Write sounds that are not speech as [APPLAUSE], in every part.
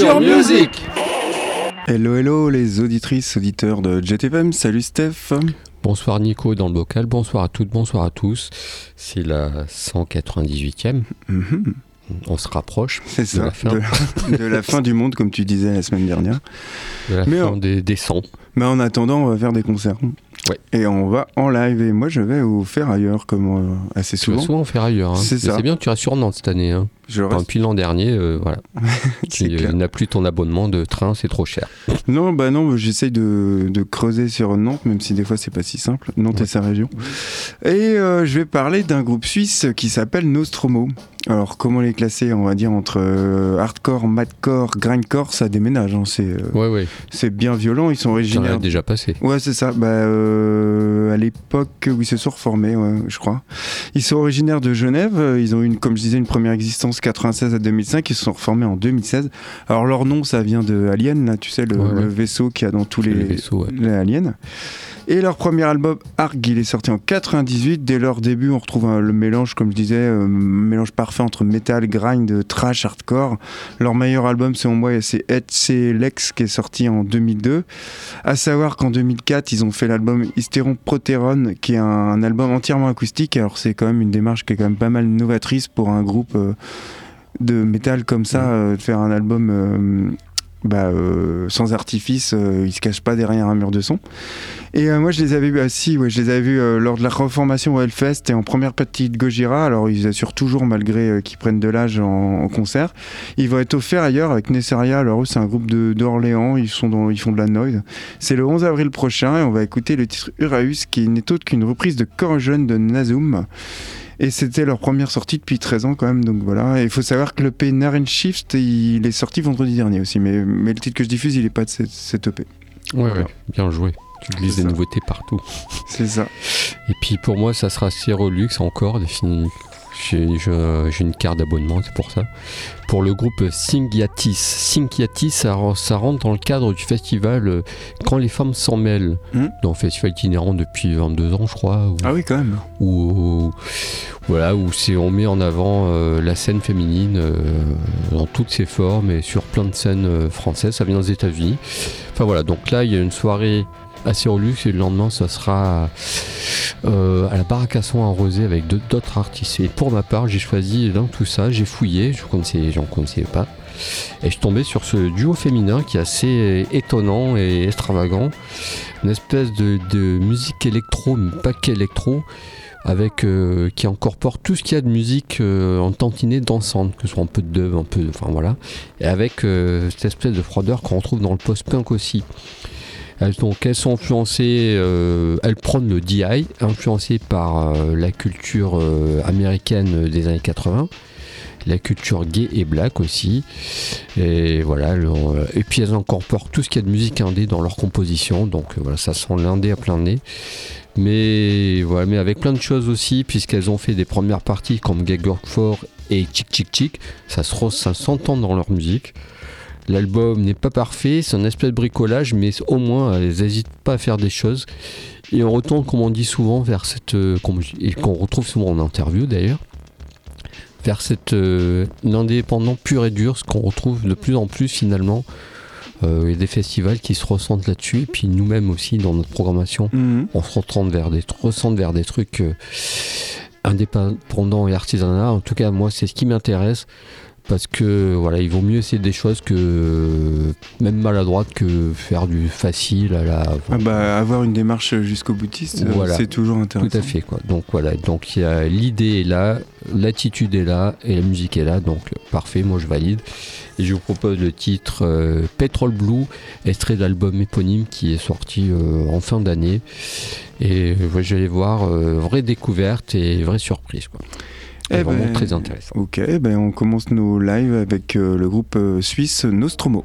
Sur Music Hello hello les auditrices, auditeurs de JTFM, salut Steph Bonsoir Nico dans le bocal, bonsoir à toutes, bonsoir à tous. C'est la 198e. Mhm. On se rapproche [LAUGHS] C'est de ça, la fin, de la, de la fin du monde comme tu disais la semaine dernière. de la Mais fin des sons. Mais en attendant, on va faire des concerts. Ouais. Et on va en live. Et moi, je vais vous faire ailleurs, comme euh, assez Tu vas souvent. souvent faire ailleurs. hein. C'est ça. C'est bien que tu restes sur Nantes cette année. Hein. Je Enfin, reste. depuis l'an dernier, euh, voilà. [LAUGHS] Tu clair. n'as plus ton abonnement de train, c'est trop cher. [LAUGHS] Non, bah non, j'essaye de, de creuser sur Nantes, même si des fois c'est pas si simple. Nantes Ouais. et sa région. Et euh, je vais parler d'un groupe suisse qui s'appelle Nostromo. Alors, comment les classer On va dire entre euh, hardcore, madcore, grindcore, ça déménage. hein. C'est euh, Ouais, ouais. c'est bien violent. Ils sont originaires. déjà passé. Ouais, c'est ça. Bah, euh, à l'époque où ils se sont reformés, ouais, je crois. Ils sont originaires de Genève. Euh, Ils ont eu, une, comme je disais, une première existence 96 à 2005. Ils se sont reformés en 2016. Alors, leur nom, ça vient de Alien, là, tu sais, le, le vaisseau qu'il y a dans tous les, Le vaisseau, ouais. les aliens. Et leur premier album, Arg, il est sorti en 98. Dès leur début, on retrouve un- le mélange, comme je disais, euh, mélange parfait entre metal, grind, trash, hardcore. Leur meilleur album, selon moi, c'est Ed C. Lex, qui est sorti en 2002. À savoir qu'en 2004, ils ont fait l'album Hystéron Proteron, qui est un, un album entièrement acoustique. Alors, c'est quand même une démarche qui est quand même pas mal novatrice pour un groupe euh, de métal comme ça, euh, de faire un album. Bah, euh, sans artifice, euh, ils se cachent pas derrière un mur de son. Et euh, moi, je les avais vus, ah, si, je les avais vus euh, lors de la reformation au Hellfest et en première partie de Gojira. Alors, ils assurent toujours, malgré qu'ils prennent de l'âge en, concert. Ils vont être offerts ailleurs avec Nessaria. Alors, c'est un groupe d'Orléans. Ils, sont ils font de la noise. C'est le 11 avril prochain et on va écouter le titre Uraeus qui n'est autre qu'une reprise de Corrosion de Nazum. Et c'était leur première sortie depuis 13 ans quand même, donc voilà. Il faut savoir que le P Naren Shift, il est sorti vendredi dernier aussi, mais, mais le titre que je diffuse, il est pas de cette, cette EP. Ouais, Voilà. ouais. Bien joué. Tu glisses des nouveautés partout. C'est ça. Et puis pour moi, ça sera Cyrolux encore défini. J'ai une carte d'abonnement, c'est pour ça. Pour le groupe Singyatis. Singyatis, ça, re- ça rentre dans le cadre du festival euh, Quand les femmes s'en mêlent. Hmm. Dans le festival itinérant depuis 22 ans, je crois. Où, Ah oui, quand même. où- voilà, où on met en avant euh, la scène féminine euh, dans toutes ses formes et sur plein de scènes euh, françaises. Ça vient aux États-Unis. Enfin voilà, donc là, il y a une soirée assez relux et le lendemain, ça sera euh, à la Baracasson à Rosé avec d'autres artistes. Et pour ma part, j'ai choisi dans tout ça, j'ai fouillé, je connaissais, j'en connaissais pas. Et je suis tombé sur ce duo féminin qui est assez étonnant et extravagant. Une espèce de, musique électro, mais pas qu'électro, avec euh, qui incorpore tout ce qu'il y a de musique euh, en tantinée dansante, que ce soit un peu de dub, un peu de. Enfin voilà. Et avec cette espèce de froideur qu'on retrouve dans le post-punk aussi. Donc, elles sont influencées, euh, elles prennent le DI, influencées par euh, la culture euh, américaine des années 80, la culture gay et black aussi. Et voilà, et puis elles incorporent tout ce qu'il y a de musique indé dans leur composition, donc voilà, ça sent l'indé à plein nez. Mais voilà, mais avec plein de choses aussi, puisqu'elles ont fait des premières parties comme Gagger 4 et Chick Chick Chick, ça se ça s'entend dans leur musique. L'album n'est pas parfait, c'est un espèce de bricolage, mais au moins elles n'hésitent pas à faire des choses. Et on retourne, comme on dit souvent, vers cette. euh, et qu'on retrouve souvent en interview d'ailleurs, vers cette euh, l'indépendant pur et dur, ce qu'on retrouve de plus en plus finalement. Euh, Il y a des festivals qui se ressentent là-dessus, et puis nous-mêmes aussi dans notre programmation, Mhm. on se retourne vers des, ressent vers des trucs euh, indépendants et artisanaux. En tout cas, moi, c'est ce qui m'intéresse parce que voilà, il vaut mieux essayer des choses que même maladroites que faire du facile à la. Ah bah, avoir une démarche jusqu'au boutiste, euh, Voilà. c'est toujours intéressant. Tout à fait quoi. Donc voilà, donc il l'idée est là, l'attitude est là et la musique est là, donc parfait, moi je valide. Et je vous propose le titre euh, Petrol Blue, extrait de l'album éponyme qui est sorti euh, en fin d'année. Et euh, ouais, j'allais voir, euh, vraie découverte et vraie surprise quoi. Eh vraiment ben, très intéressant. Ok, ben on commence nos lives avec euh, le groupe euh, suisse Nostromo.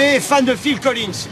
Fan de Phil Collins.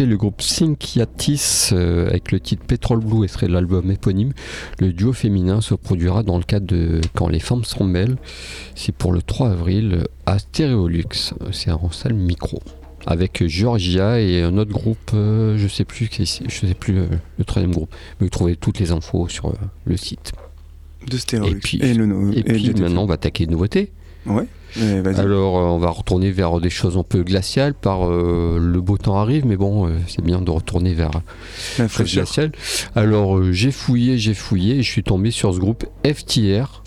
Le groupe Synkiatis euh, avec le titre Petrol Blue, serait l'album éponyme. Le duo féminin se produira dans le cadre de Quand les femmes s'en mêlent. C'est pour le 3 avril à Stéréolux. C'est en salle micro. Avec Georgia et un autre groupe, euh, je sais plus, je sais plus euh, le troisième groupe, mais vous trouvez toutes les infos sur le site. De Stéréolux. Et puis, et puis maintenant, on va attaquer une nouveauté. Ouais. Alors, euh, on va retourner vers des choses un peu glaciales. Par euh, le beau temps arrive, mais bon, euh, c'est bien de retourner vers la glaciale. Alors, j'ai fouillé, j'ai fouillé, et je suis tombé sur ce groupe FTR,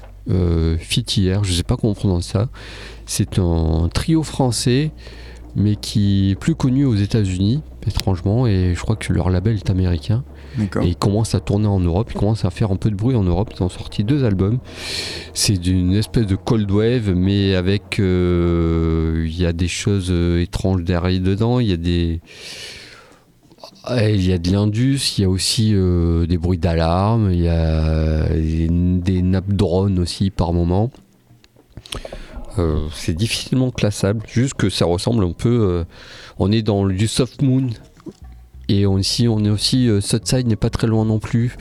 FITR, je sais pas comment on prononce ça. C'est un trio français, mais qui est plus connu aux États-Unis, étrangement, et je crois que leur label est américain. Et ils commencent à tourner en Europe, ils commencent à faire un peu de bruit en Europe. Ils ont sorti deux albums. C'est d'une espèce de cold wave, mais avec. Euh, il y a des choses euh, étranges derrière dedans. Il y a des. Il y a de l'indus, il y a aussi euh, des bruits d'alarme, il y a des nappes drones aussi par moment. C'est difficilement classable, juste que ça ressemble un peu. On est dans du soft moon. Et on, ici, on est aussi. Euh, Southside n'est pas très loin non plus.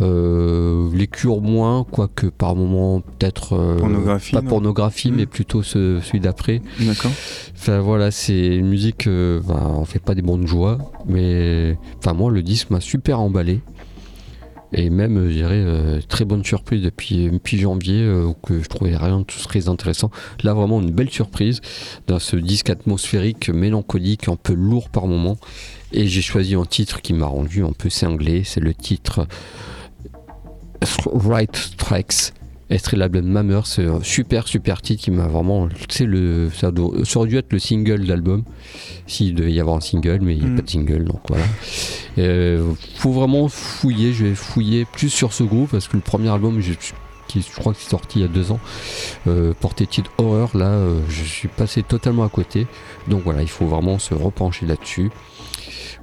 les cures moins, quoique par moment, peut-être. pornographie. Pas pornographie, mais plutôt celui d'après. D'accord. Enfin voilà, c'est une musique. Ben, on fait pas des bons de joie, mais. Enfin, moi, le disque m'a super emballé. Et même, je dirais, euh, très bonne surprise depuis, janvier, euh, que je trouvais rien de très intéressant. Là, vraiment une belle surprise dans ce disque atmosphérique, mélancolique, un peu lourd par moment. Et j'ai choisi un titre qui m'a rendu un peu cinglé. C'est le titre Right Strikes Extrait l'album Mammer, c'est un super super titre qui m'a vraiment. Sais, le, ça, aurait dû être le single d'album, s'il devait y avoir un single, mais il n'y a mm. pas de single, donc voilà. Euh, faut vraiment fouiller, je vais fouiller plus sur ce groupe parce que le premier album, qui je crois que c'est sorti il y a deux ans, euh, porté titre Horror, là euh, je suis passé totalement à côté. Donc voilà, il faut vraiment se repencher là-dessus.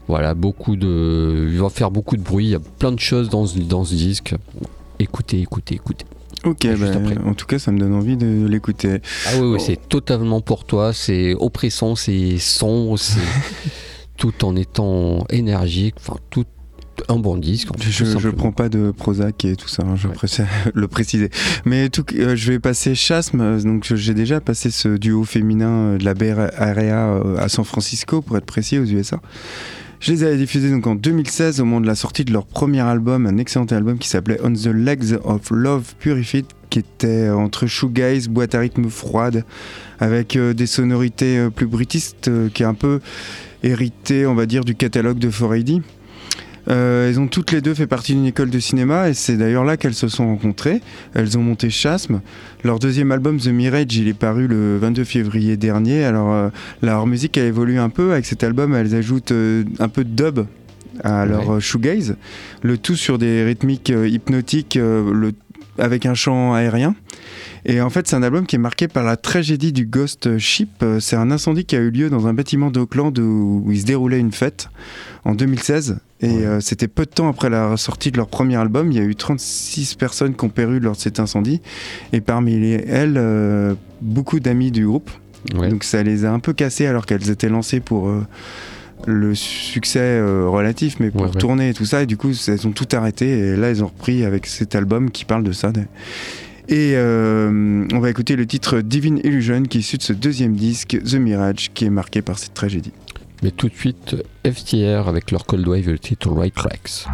Voilà, beaucoup de. Il va faire beaucoup de bruit, il y a plein de choses dans, dans ce disque. Écoutez, écoutez, écoutez. Ok, bah, en tout cas, ça me donne envie de l'écouter. Ah oui, oui c'est totalement pour toi. C'est oppressant, c'est sombre, c'est [LAUGHS] tout en étant énergique. Enfin, tout un bon disque. je, je prends pas de Prozac et tout ça, hein, je préfère [LAUGHS] le préciser. Mais tout, euh, je vais passer Chasm. Donc j'ai déjà passé ce duo féminin de la Bay Area euh, à San Francisco, pour être précis, aux USA. Je les avais diffusés donc en 2016 au moment de la sortie de leur premier album, un excellent album qui s'appelait On the Legs of Love Purified, qui était entre shoegaze, boîte à rythme froide, avec euh, des sonorités euh, plus britistes, euh, qui est un peu hérité, on va dire, du catalogue de 4AD. Euh, elles ont toutes les deux fait partie d'une école de cinéma et c'est d'ailleurs là qu'elles se sont rencontrées. Elles ont monté Chasm. Leur deuxième album The Mirage, il est paru le 22 février dernier. Alors euh, leur musique a évolué un peu. Avec cet album, elles ajoutent euh, un peu de dub à leur shoegaze. Le tout sur des rythmiques hypnotiques le, avec un chant aérien. Et en fait, c'est un album qui est marqué par la tragédie du Ghost Ship. C'est un incendie qui a eu lieu dans un bâtiment d'Auckland où, il se déroulait une fête en 2016. Et euh, c'était peu de temps après la sortie de leur premier album. Il y a eu 36 personnes qui ont péru lors de cet incendie. Et parmi elles, euh, beaucoup d'amis du groupe. Donc ça les a un peu cassées alors qu'elles étaient lancées pour euh, le succès relatif, mais pour tourner et tout ça. Et du coup, elles ont tout arrêté. Et là, elles ont repris avec cet album qui parle de ça. Et on va écouter le titre Divine Illusion qui est issu de ce deuxième disque, The Mirage, qui est marqué par cette tragédie. Mais tout de suite, FTR avec leur Cold Wave et le titre Right Tracks.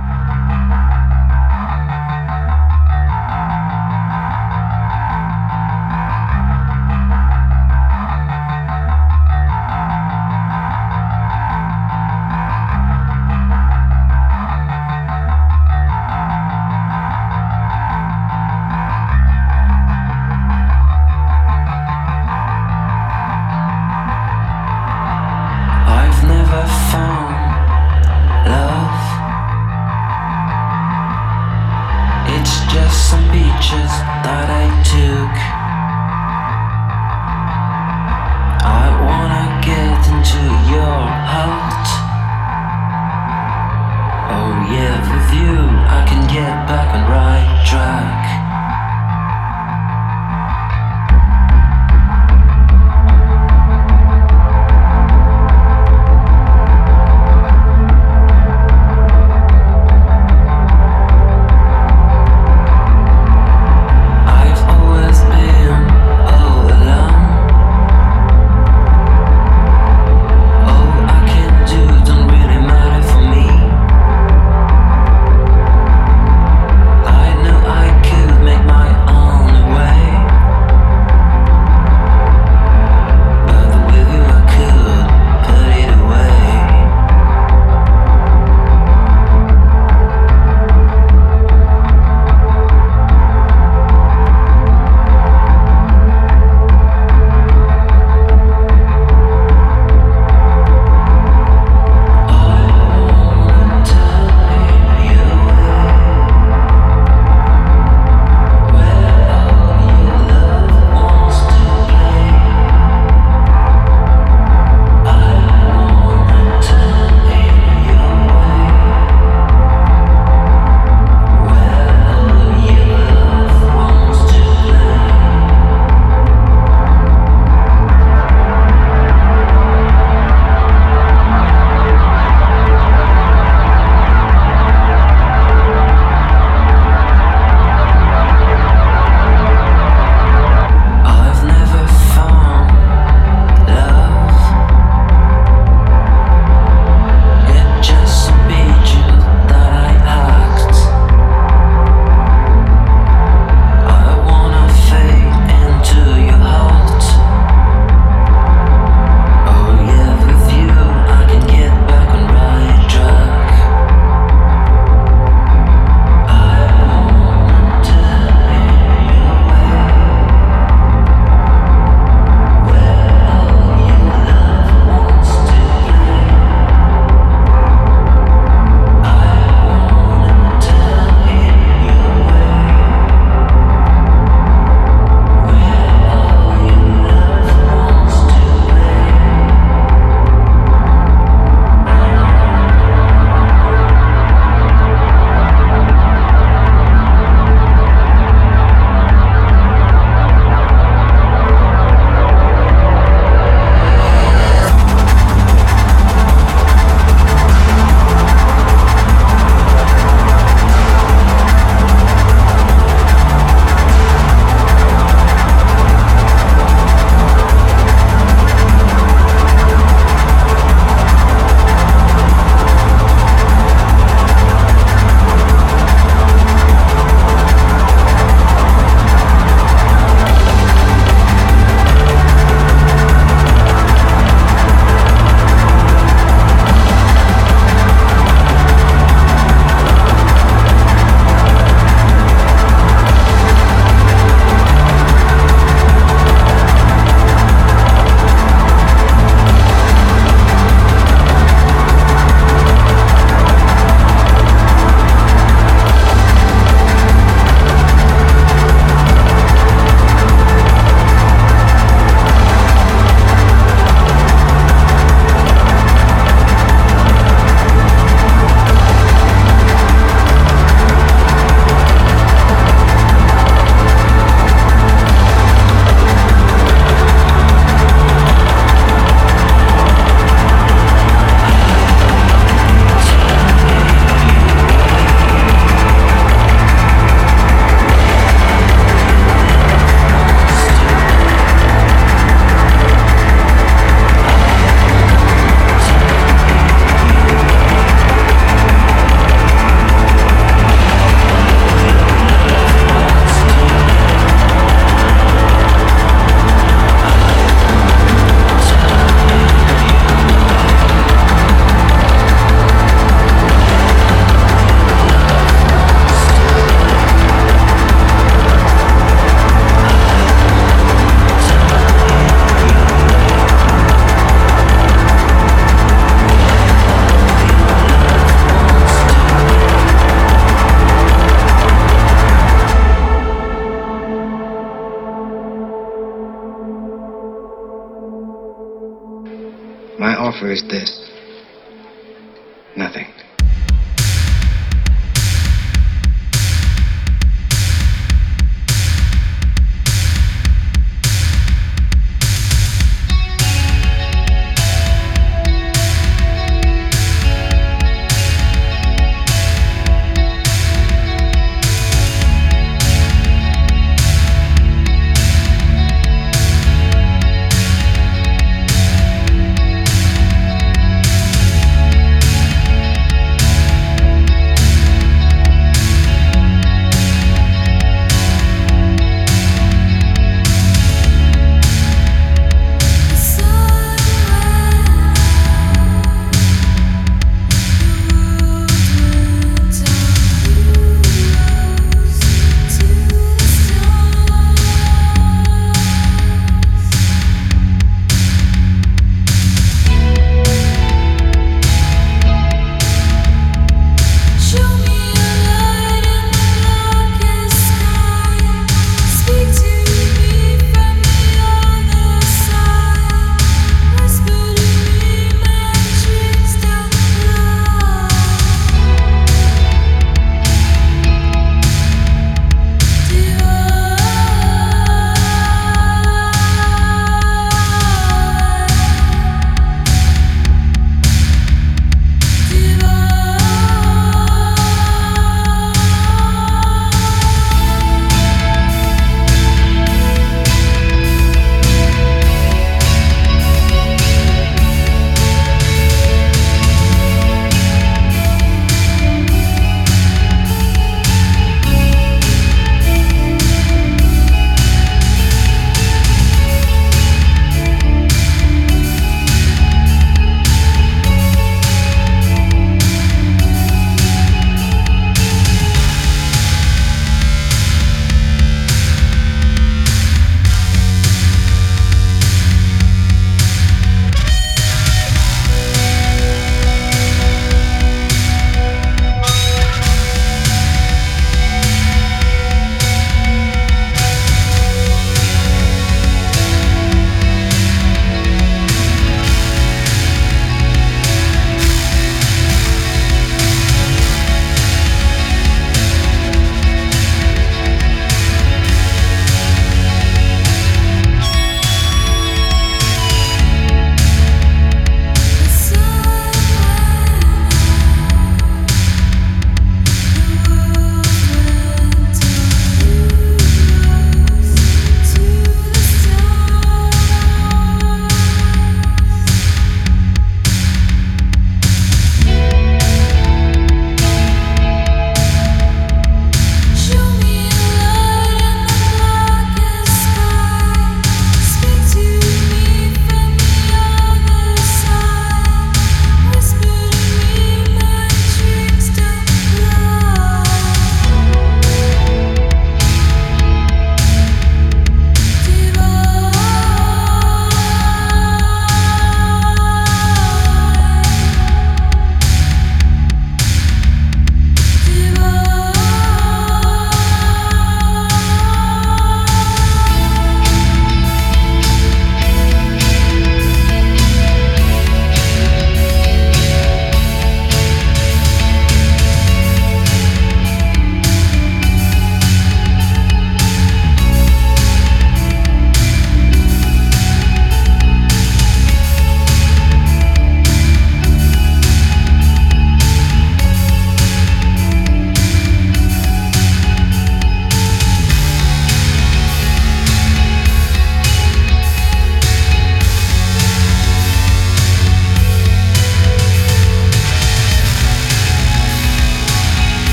with you, I can get back on right track.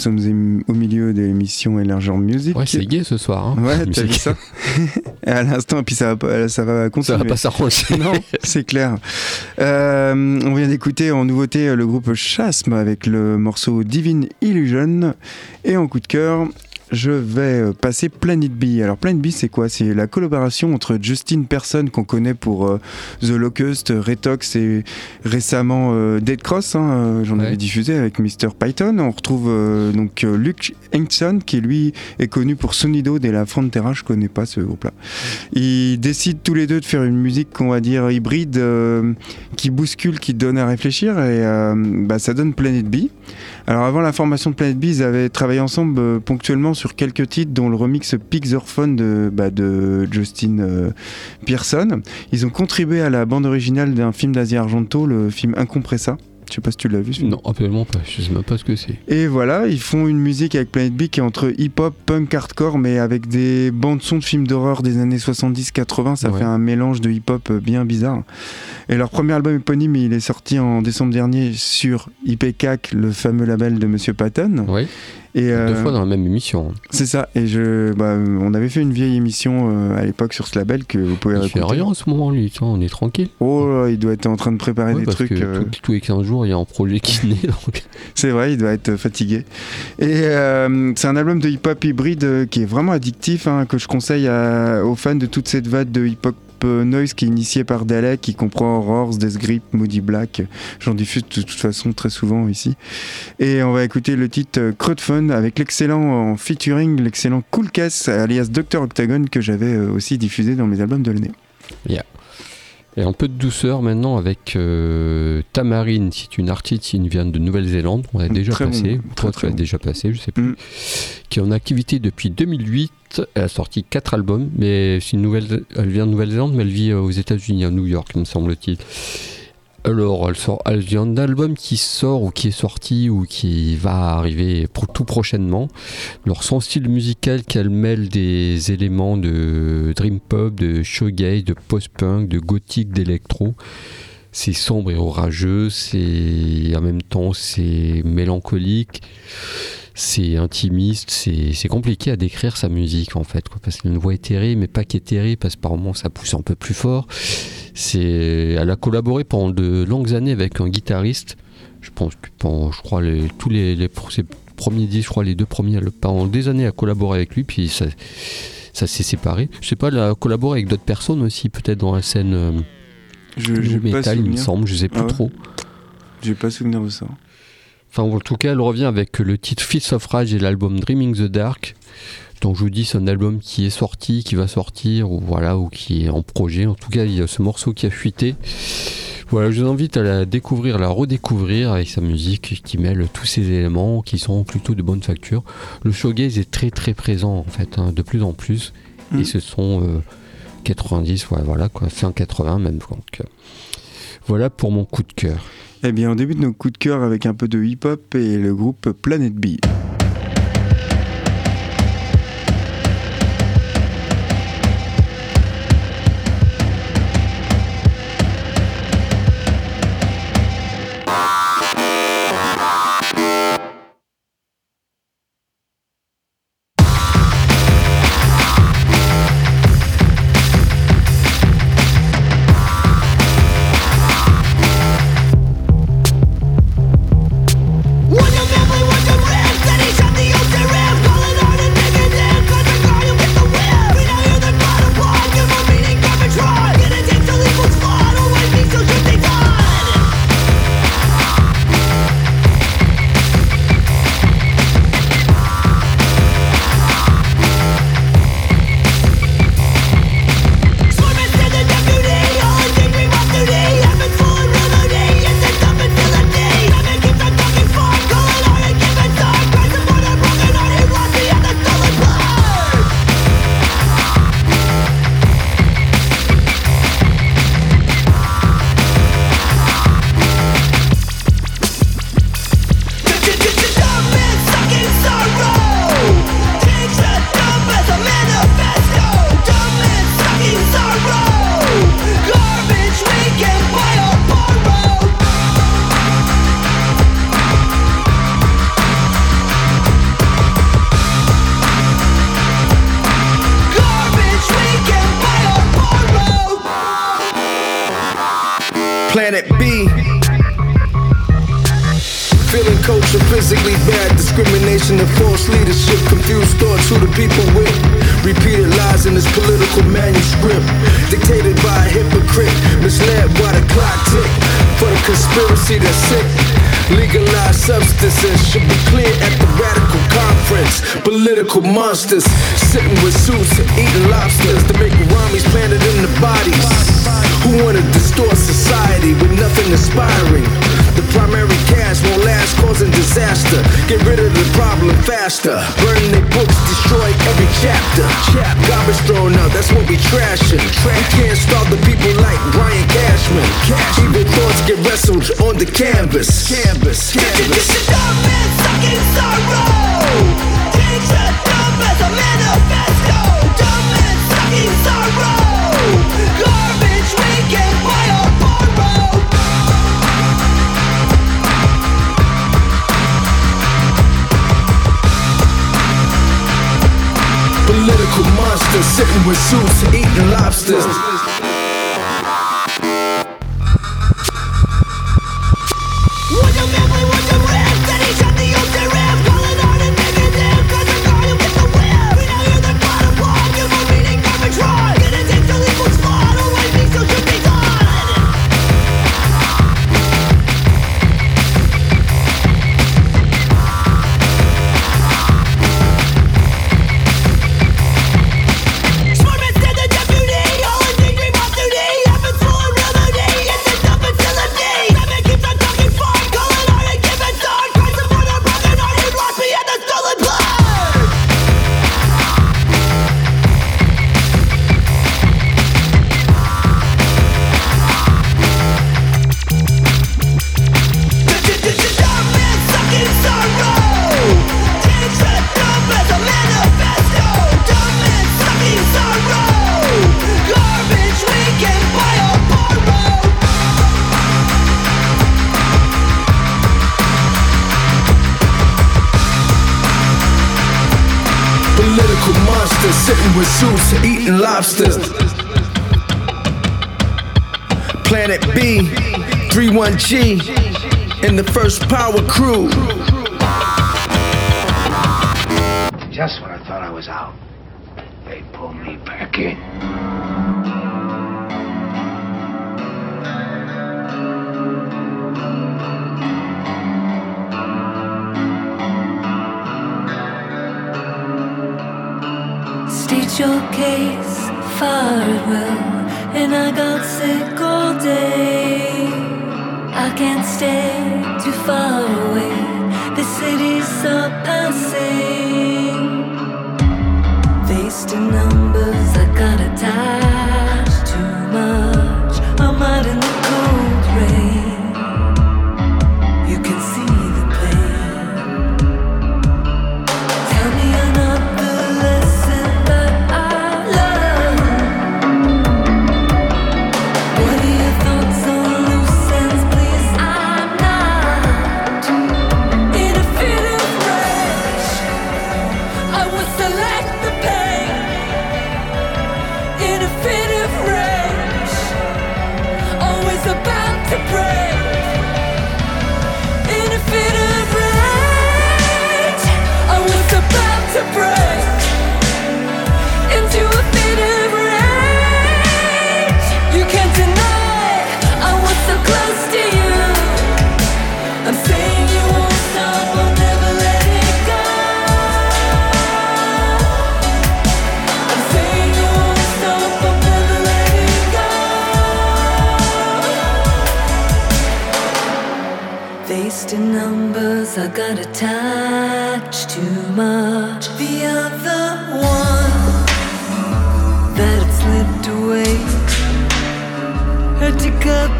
Sommes émi- au milieu de l'émission Élargeur Music. Ouais, c'est gay ce soir. Hein, Ouais, t'as vu ça? [LAUGHS] À l'instant, et puis ça va, pas- ça va Ça continuer. va pas s'arranger. Non, c'est clair. Euh, on vient d'écouter en nouveauté le groupe Chasm avec le morceau Divine Illusion. Et en coup de cœur, je vais euh, passer Planet B. Alors Planet B, c'est quoi? C'est la collaboration entre Justin Person qu'on connaît pour euh, The Locust, Retox et récemment euh, Dead Cross. hein, euh, J'en Ouais. avais diffusé avec Mr. Python. On retrouve euh, donc euh, Luke Hankson qui lui est connu pour Sonido et la Frontera. Je connais pas ce groupe-là. Ils décident tous les deux de faire une musique qu'on va dire hybride euh, qui bouscule, qui donne à réfléchir et euh, bah, ça donne Planet B. Alors avant la formation de Planet B, ils avaient travaillé ensemble euh, ponctuellement sur quelques titres dont le remix Pixorphone de, bah, de Justin euh, Pearson. Ils ont contribué à la bande originale d'un film d'Asie Argento, le film Incompressa. Je sais pas si tu l'as vu. Non, absolument pas. Je sais même pas ce que c'est. Et voilà, ils font une musique avec Planet B qui est entre hip-hop, punk, hardcore, mais avec des bandes son de films d'horreur des années 70-80. Ça Ouais. fait un mélange de hip-hop euh, bien bizarre. Et leur premier album éponyme, il est sorti en décembre dernier sur IPCAC, le fameux label de Monsieur Patton. Ouais. Et Deux euh, fois dans la même émission. c'est ça. Et je, bah, on avait fait une vieille émission euh, à l'époque sur ce label que vous pouvez Il fait réécouter. rien en ce moment, lui. Tiens, on est tranquille. Oh, là, il doit être en train de préparer Ouais, des parce trucs. que euh, tout- tous les 15 jours, il y a un projet qui [LAUGHS] naît. donc. C'est vrai, il doit être fatigué. Et c'est un album de hip-hop hybride qui est vraiment addictif, hein, que je conseille à- aux fans de toute cette vague de hip-hop noise qui est initiée par Dalek, qui comprend Roars, Death Grip, Moody Black. J'en diffuse de toute façon très souvent ici. Et on va écouter le titre Crowd avec l'excellent en featuring, l'excellent Cool Cass, alias Dr. Octagon, que j'avais euh, aussi diffusé dans mes albums de l'année. Et un peu de douceur maintenant avec euh, Tamarine, c'est une artiste qui vient de Nouvelle-Zélande, on a Mm, déjà très bon, passé, très, toi très tu as bon. déjà passé, je sais plus, Mm. qui est en activité depuis 2008, elle a sorti 4 albums, mais c'est une nouvelle, elle vient de Nouvelle-Zélande, mais elle vit euh, aux États-Unis, à New York, me semble-t-il. Alors, elle, elle vient d'un album qui sort ou qui est sorti ou qui va arriver tout prochainement. Alors, son style musical qu'elle mêle des éléments de dream pop, de shoegaze, de post-punk, de gothique, d'électro. C'est sombre et orageux, c'est en même temps c'est mélancolique, c'est intimiste, c'est compliqué à décrire sa musique en fait, parce qu'elle a une voix éthérée, mais pas qu'éthérée, parce que par moments ça pousse un peu plus fort. C'est, elle a collaboré pendant de longues années avec un guitariste. Je pense que pendant, je crois, les, tous les, les ses premiers disques, je crois les deux premiers, elle- pendant des années, elle a collaboré avec lui, puis ça, ça s'est séparé. Je sais pas, elle a collaboré avec d'autres personnes aussi, peut-être dans la scène euh, Je pas metal, il me semble, je sais plus Ah ouais trop. J'ai pas souvenir de ça. Enfin, en tout cas, elle revient avec le titre Fist of Rage et l'album Dreaming the Dark. Donc, je vous dis, c'est un album qui est sorti, qui va sortir, ou voilà, ou qui est en projet. En tout cas, il y a ce morceau qui a fuité. Voilà, je vous invite à la découvrir, à la redécouvrir avec sa musique qui mêle tous ces éléments qui sont plutôt de bonne facture. Le showgaze est très très présent en fait, hein, de plus en plus. Et ce sont euh, 90, ouais, voilà, quoi, fin 80 même. Donc, euh, voilà pour mon coup de cœur. Eh bien, on débute nos coups de cœur avec un peu de hip-hop et le groupe Planet B. are physically bad. Discrimination and false leadership. Confused thoughts who the people with. Repeated lies in this political manuscript. Dictated by a hypocrite. Misled by the clock tick. For the conspiracy that's sick. Legalized substances should be clear at the radical conference. Political monsters sitting with suits and eating lobsters to make Ramis planted in the bodies. Who wanna distort society with nothing inspiring? The primary cast won't last, causing disaster. Get rid of the problem faster. Burn their books, destroy every chapter. Chap, garbage thrown out, that's what we trashing. We can't stop the people like Brian Cashman. Even thoughts get wrestled on the canvas. Canvas, canvas. Dumb sucking sorrow. Dumb as a manifesto. Dumb sucking sorrow. Garbage we can buy or borrow. Political monsters sitting with suits eating lobsters. Suits eating lobsters. Planet B, 31G, in the first power crew. Just when I thought I was out, they pulled me back in. Your case, far will, and I got sick all day. I can't stay too far away. The city's surpassing. Faced in numbers, I got attached I got attached too much. The other one that had slipped away had to cut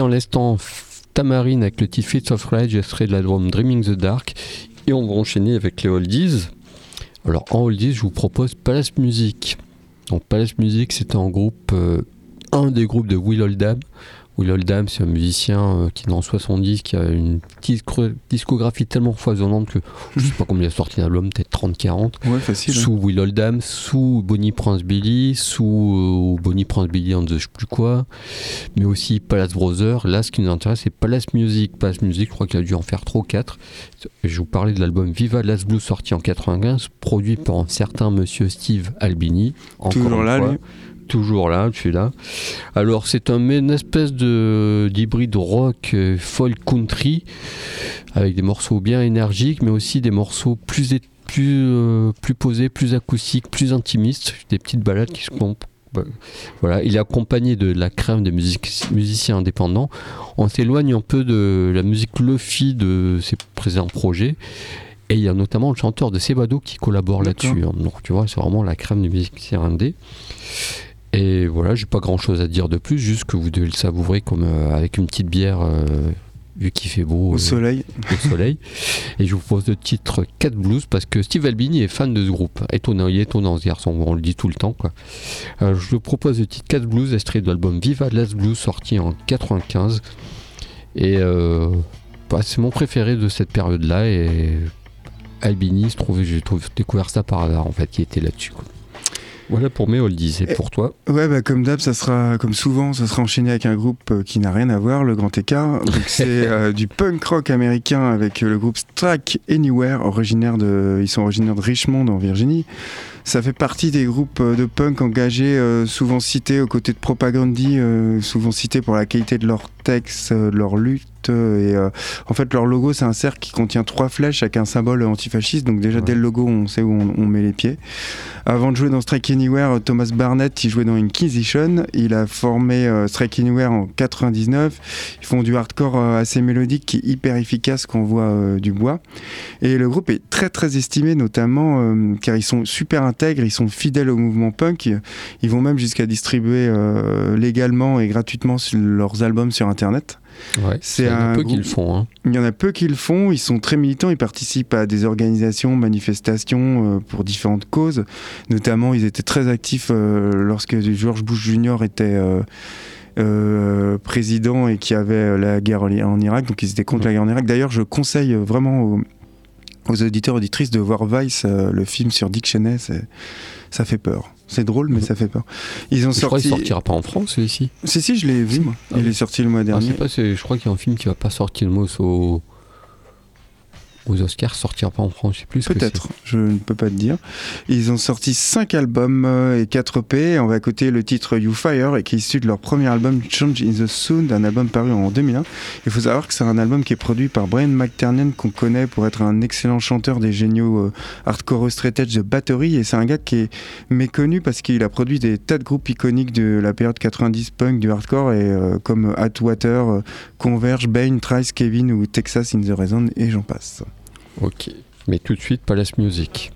en l'instant Tamarine avec le titre Fits of Rage, extrait de l'album Dreaming the Dark. Et on va enchaîner avec les oldies. Alors en oldies, je vous propose Palace Music. Donc Palace Music, c'est un groupe, euh, un des groupes de Will Oldham. Will Oldham, c'est un musicien euh, qui est dans 70, qui a une discographie tellement foisonnante que je sais pas combien il a sorti d'albums, peut-être 30-40 Ouais, facile. hein. sous Will Oldham, sous Bonnie Prince Billy, sous euh, Bonnie Prince Billy and the je sais plus quoi, mais aussi Palace Brothers. Là, ce qui nous intéresse, c'est Palace Music. Palace Music, je crois qu'il a dû en faire trop 4. Je vous parlais de l'album Viva Las Blues sorti en 95, produit par un certain monsieur Steve Albini. Encore Toujours là, fois. lui. Toujours là, je suis là. Alors, c'est un, une espèce de d'hybride rock euh, folk country avec des morceaux bien énergiques, mais aussi des morceaux plus, plus, euh, plus posés, plus acoustiques, plus intimistes, des petites balades qui se comp- voilà, il est accompagné de la crème de musique, musiciens indépendants. On s'éloigne un peu de la musique lofi de ses présents projets. Et il y a notamment le chanteur de Sebado qui collabore là-dessus. hein. Donc tu vois, c'est vraiment la crème du musicien indé. Et voilà, j'ai pas grand chose à dire de plus, juste que vous devez le savourer comme euh, avec une petite bière, euh, vu qu'il fait beau Au euh, soleil. au soleil. [LAUGHS] Et je vous propose le titre 4 Blues parce que Steve Albini est fan de ce groupe. Étonnant, il est étonnant ce garçon, on le dit tout le temps. Quoi. Alors, je vous propose le titre 4 Blues, extrait de l'album Viva Las Blues sorti en 95. Et euh, bah, c'est mon préféré de cette période-là. Et Albini, je trouve, j'ai découvert ça par hasard en fait, qui était là-dessus. quoi. Voilà pour mes oldies. Et pour toi Ouais, bah, comme d'hab, ça sera, comme souvent, ça sera enchaîné avec un groupe euh, qui n'a rien à voir, le Grand Écart. [LAUGHS] Donc, c'est euh, du punk rock américain avec euh, le groupe Strike Anywhere, originaire de, ils sont originaires de Richmond, en Virginie. Ça fait partie des groupes de punk engagés, euh, souvent cités aux côtés de Propagandhi, euh, souvent cités pour la qualité de leurs textes, de leur lutte. Euh, Et euh, en fait, leur logo, c'est un cercle qui contient trois flèches avec un symbole antifasciste. Donc déjà, Ouais. dès le logo, on sait où on, on met les pieds. Avant de jouer dans Strike Anywhere, Thomas Barnett, il jouait dans Inquisition. Il a formé euh, Strike Anywhere en 99. Ils font du hardcore assez mélodique qui est hyper efficace quand on voit du bois. Et le groupe est très très estimé, notamment euh, car ils sont super intègres, ils sont fidèles au mouvement punk. Ils, vont même jusqu'à distribuer euh, légalement et gratuitement leurs albums sur Internet. Ouais, c'est Il y en a un peu qui le font. hein. Il y en a peu qui le font, ils sont très militants, ils participent à des organisations, manifestations euh, pour différentes causes. Notamment, ils étaient très actifs euh, lorsque George Bush Jr. était euh, président et qu'il y avait la guerre en Irak, donc ils étaient contre la guerre en Irak. D'ailleurs, je conseille vraiment aux, aux auditeurs auditrices de voir Vice, le film sur Dick Cheney, ça fait peur. C'est drôle, mais ça fait peur. Ils ont Je crois qu'il sorti. sortira pas en France, celui-ci. Si, si, je l'ai vu, moi. Ah Il oui. est sorti le mois Ah, dernier. pas, je crois qu'il y a un film qui va pas sortir le mot au, aux Oscars, sortira pas en France, je sais plus. Peut-être, je ne peux pas te dire. Ils ont sorti 5 albums euh, et 4 EP. On va écouter le titre You Fire, qui est issu de leur premier album Change in the Sound, un album paru en 2001. Il faut savoir que c'est un album qui est produit par Brian McTernan, qu'on connaît pour être un excellent chanteur des géniaux euh, hardcore straight edge de batterie. Et c'est un gars qui est méconnu parce qu'il a produit des tas de groupes iconiques de la période 90 punk du hardcore, et euh, comme Atwater, Converge, Bane, Trice, Kevin ou Texas in the Reason, et j'en passe. Ok. Mais tout de suite, Palace Music.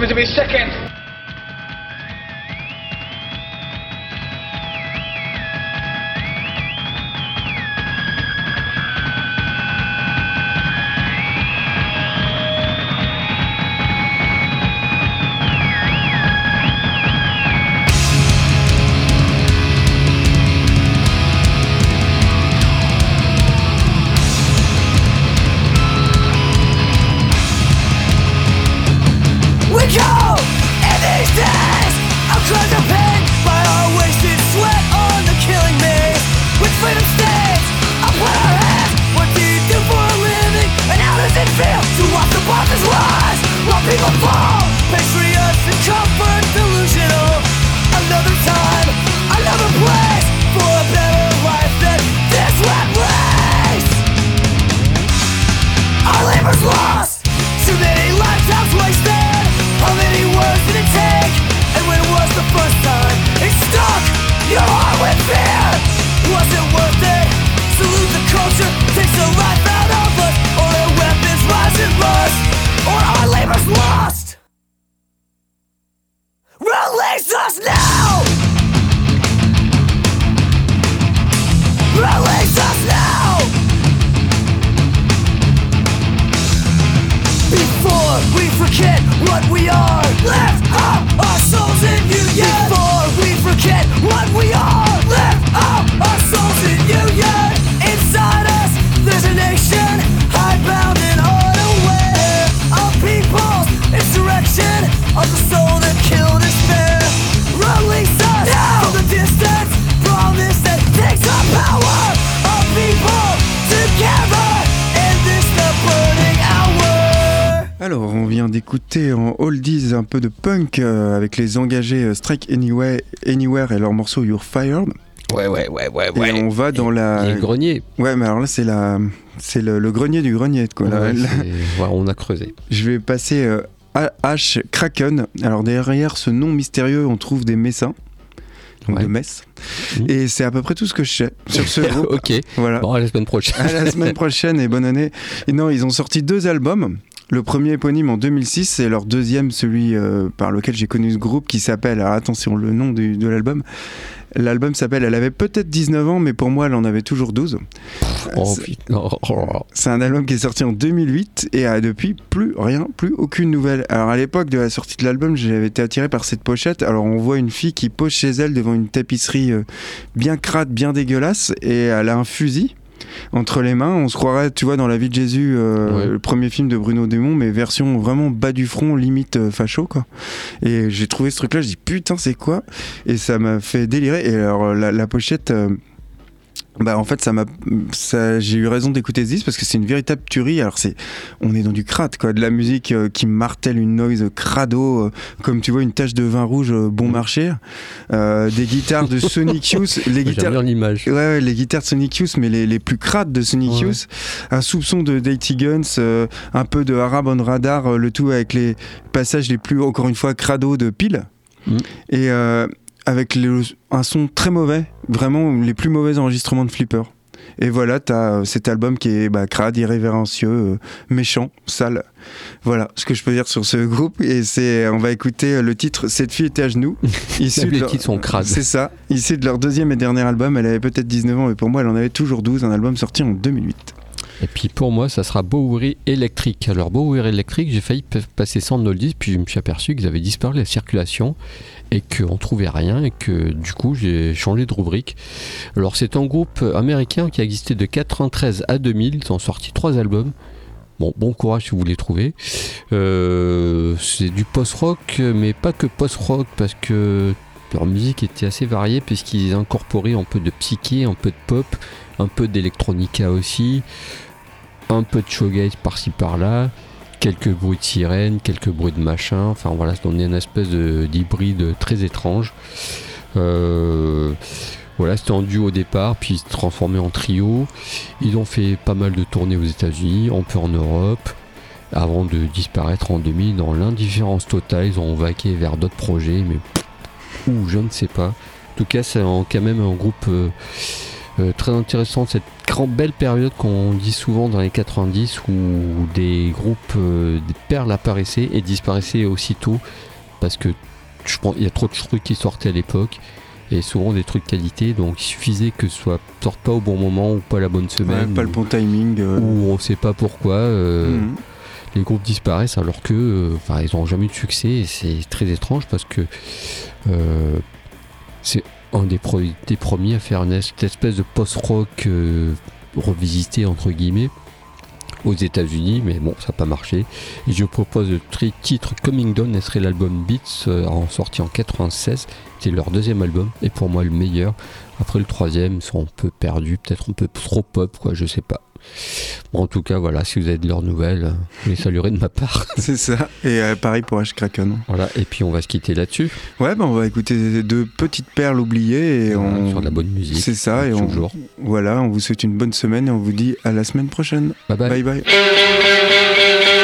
me to be second. D'écouter en oldies un peu de punk euh, avec les engagés euh, Strike Anywhere, Anywhere et leur morceau You're Fired. Ouais, ouais, ouais, ouais, Et on va dans la. Le grenier. Ouais, mais alors là, c'est la. C'est le, le grenier du grenier, quoi. Ouais, là, ouais, on a creusé. [LAUGHS] je vais passer euh, à H Kraken. Alors, derrière ce nom mystérieux, on trouve des messins. Donc Ouais. de Metz. Mhm. Et c'est à peu près tout ce que je sais sur ce [LAUGHS] groupe. ok. Voilà. Bon, à la semaine prochaine. À la semaine [LAUGHS] prochaine et bonne année. Et non, ils ont sorti deux albums. Le premier éponyme en 2006 et leur deuxième, celui euh, par lequel j'ai connu ce groupe qui s'appelle, attention, le nom du- de l'album. L'album s'appelle Elle avait peut-être 19 ans, mais pour moi, elle en avait toujours 12. Oh, C'est- putain. Oh, oh, oh. C'est un album qui est sorti en 2008 et a depuis plus rien, plus aucune nouvelle. Alors à l'époque de la sortie de l'album, j'avais été attiré par cette pochette. Alors on voit une fille qui pose chez elle devant une tapisserie euh, bien crade, bien dégueulasse et elle a un fusil entre les mains. On se croirait, tu vois, dans La vie de Jésus, euh, Ouais. le premier film de Bruno Démon, mais version vraiment bas du front, limite euh, facho, quoi. Et j'ai trouvé ce truc-là, je dis putain, c'est quoi? Et ça m'a fait délirer. Et alors la, la pochette. Bah en fait ça m'a ça j'ai eu raison d'écouter ce disque parce que c'est une véritable tuerie alors c'est on est dans du crade quoi de la musique euh, qui martèle une noise crado euh, comme tu vois une tache de vin rouge euh, bon marché Euh, des guitares de Sonic [LAUGHS] Youth les guitares l'image. Ouais, ouais, les guitares de Sonic Youth, mais les, les plus crades de Sonic Ouais. Youth. Un soupçon de Dirty Guns, un peu de Arab on Radar, le tout avec les passages les plus, encore une fois, crado de pile. Mm. Et euh, avec le- un son très mauvais, vraiment les plus mauvais enregistrements de Flipper. Et voilà, t'as euh, cet album qui est bah, crade, irrévérencieux, euh, méchant, sale. Voilà ce que je peux dire sur ce groupe. Et c'est, on va écouter euh, le titre Cette fille était à genoux. [LAUGHS] issu les leur- titres sont crades. C'est ça. Issu de leur deuxième et dernier album. Elle avait peut-être 19 ans, mais pour moi, elle en avait toujours 12. Un album sorti en 2008. Et puis pour moi, ça sera Bowery électrique. Alors Bowery électrique, j'ai failli passer sans oldies, puis je me suis aperçu qu'ils avaient disparu de la circulation et qu'on trouvait rien et que du coup j'ai changé de rubrique. Alors c'est un groupe américain qui a existé de 93 à 2000, ils ont sorti trois albums. Bon, bon courage si vous les trouvez. Euh, c'est du post-rock, mais pas que post-rock, parce que leur musique était assez variée, puisqu'ils incorporaient un peu de psyché, un peu de pop, un peu d'électronica aussi, un peu de showgaze par-ci par-là, quelques bruits de sirène, quelques bruits de machin, enfin voilà, ça donnait une espèce de- d'hybride très étrange. Euh, voilà, c'était en duo au départ, puis ils se transformaient en trio. Ils ont fait pas mal de tournées aux États-Unis, un peu en Europe, avant de disparaître en 2000 dans l'indifférence totale. Ils ont vaqué vers d'autres projets, mais où je ne sais pas. En tout cas, c'est quand même un groupe euh, Euh, très intéressant cette grande belle période qu'on dit souvent dans les 90 où des groupes, euh, des perles apparaissaient et disparaissaient aussitôt parce que je pense il y a trop de trucs qui sortaient à l'époque et souvent des trucs qualité donc il suffisait que ce soit sorte pas au bon moment ou pas la bonne Ouais, semaine pas le bon timing. euh, ou on sait pas pourquoi mhm. les groupes disparaissent alors que enfin, ils n'ont jamais eu de succès et c'est très étrange parce que c'est un des, premiers à faire une cette espèce de post-rock euh, revisité entre guillemets aux États-Unis, mais bon, ça n'a pas marché. Je propose le titre Coming Down, serait l'album Beats, euh, en sorti en 96. C'est leur deuxième album, et pour moi le meilleur. Après le troisième, sont un peu perdus, peut-être un peu trop pop, quoi, je sais pas. Bon, en tout cas, voilà, si vous avez de leurs nouvelles, euh, vous les saluerez de ma part. [LAUGHS] C'est ça. Et euh, pareil pour H. Kraken. voilà, et puis on va se quitter là-dessus, Ouais, bah, on va écouter deux petites perles oubliées. Et on... sur de la bonne musique. C'est ça. Et on... Voilà, on vous souhaite une bonne semaine et on vous dit à la semaine prochaine. Bye bye. bye. bye.